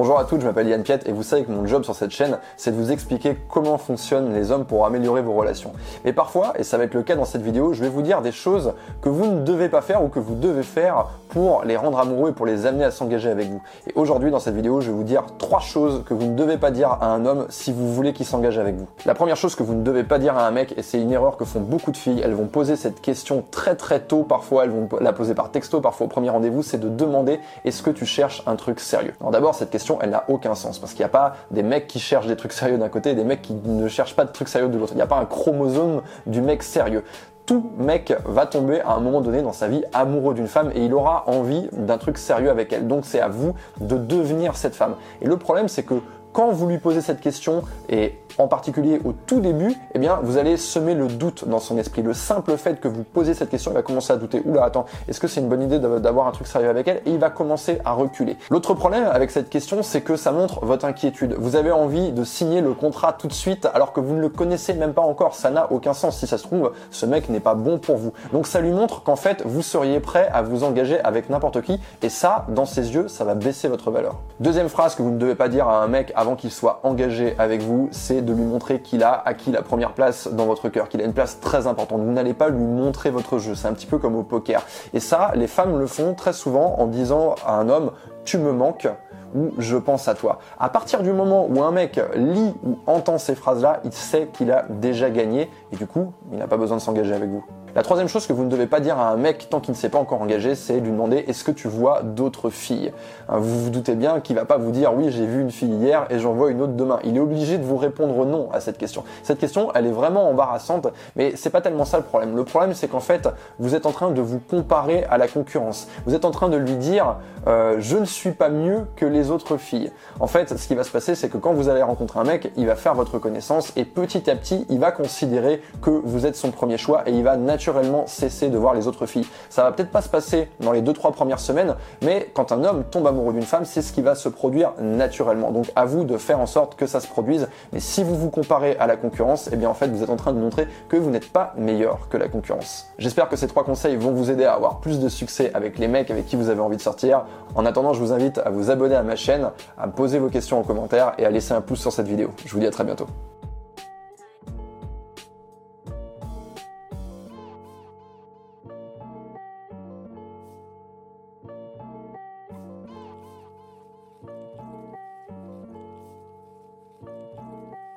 Bonjour à toutes, je m'appelle Yann Piet et vous savez que mon job sur cette chaîne, c'est de vous expliquer comment fonctionnent les hommes pour améliorer vos relations. Et parfois, et ça va être le cas dans cette vidéo, je vais vous dire des choses que vous ne devez pas faire ou que vous devez faire pour les rendre amoureux et pour les amener à s'engager avec vous. Et aujourd'hui, dans cette vidéo, je vais vous dire trois choses que vous ne devez pas dire à un homme si vous voulez qu'il s'engage avec vous. La première chose que vous ne devez pas dire à un mec, et c'est une erreur que font beaucoup de filles, elles vont poser cette question très très tôt, parfois elles vont la poser par texto, parfois au premier rendez-vous, c'est de demander est-ce que tu cherches un truc sérieux? D'abord, cette question, elle n'a aucun sens parce qu'il n'y a pas des mecs qui cherchent des trucs sérieux d'un côté et des mecs qui ne cherchent pas de trucs sérieux de l'autre. Il n'y a pas un chromosome du mec sérieux tout mec va tomber à un moment donné dans sa vie amoureux d'une femme et il aura envie d'un truc sérieux avec elle. Donc c'est à vous de devenir cette femme. Et le problème c'est que quand vous lui posez cette question, et en particulier au tout début, eh bien, vous allez semer le doute dans son esprit. Le simple fait que vous posez cette question, il va commencer à douter. Oula, attends, est-ce que c'est une bonne idée d'avoir un truc sérieux avec elle? Et il va commencer à reculer. L'autre problème avec cette question, c'est que ça montre votre inquiétude. Vous avez envie de signer le contrat tout de suite alors que vous ne le connaissez même pas encore. Ça n'a aucun sens. Si ça se trouve, ce mec n'est pas bon pour vous. Donc ça lui montre qu'en fait, vous seriez prêt à vous engager avec n'importe qui. Et ça, dans ses yeux, ça va baisser votre valeur. Deuxième phrase que vous ne devez pas dire à un mec avant qu'il soit engagé avec vous, c'est de lui montrer qu'il a acquis la première place dans votre cœur, qu'il a une place très importante. Vous n'allez pas lui montrer votre jeu. C'est un petit peu comme au poker. Et ça, les femmes le font très souvent en disant à un homme, tu me manques ou je pense à toi. À partir du moment où un mec lit ou entend ces phrases-là, il sait qu'il a déjà gagné et du coup, il n'a pas besoin de s'engager avec vous. La troisième chose que vous ne devez pas dire à un mec tant qu'il ne s'est pas encore engagé, c'est lui demander est-ce que tu vois d'autres filles? Hein, Vous vous doutez bien qu'il va pas vous dire oui j'ai vu une fille hier et j'en vois une autre demain. Il est obligé de vous répondre non à cette question. Cette question elle est vraiment embarrassante, mais c'est pas tellement ça le problème. Le problème c'est qu'en fait vous êtes en train de vous comparer à la concurrence. Vous êtes en train de lui dire euh, je ne suis pas mieux que les autres filles. En fait ce qui va se passer c'est que quand vous allez rencontrer un mec, il va faire votre connaissance et petit à petit il va considérer que vous êtes son premier choix et il va naturellement naturellement cesser de voir les autres filles. Ça va peut-être pas se passer dans les 2-3 premières semaines, mais quand un homme tombe amoureux d'une femme, c'est ce qui va se produire naturellement. Donc à vous de faire en sorte que ça se produise. Mais si vous vous comparez à la concurrence, eh bien en fait vous êtes en train de montrer que vous n'êtes pas meilleur que la concurrence. J'espère que ces trois conseils vont vous aider à avoir plus de succès avec les mecs avec qui vous avez envie de sortir. En attendant, je vous invite à vous abonner à ma chaîne, à poser vos questions en commentaire et à laisser un pouce sur cette vidéo. Je vous dis à très bientôt.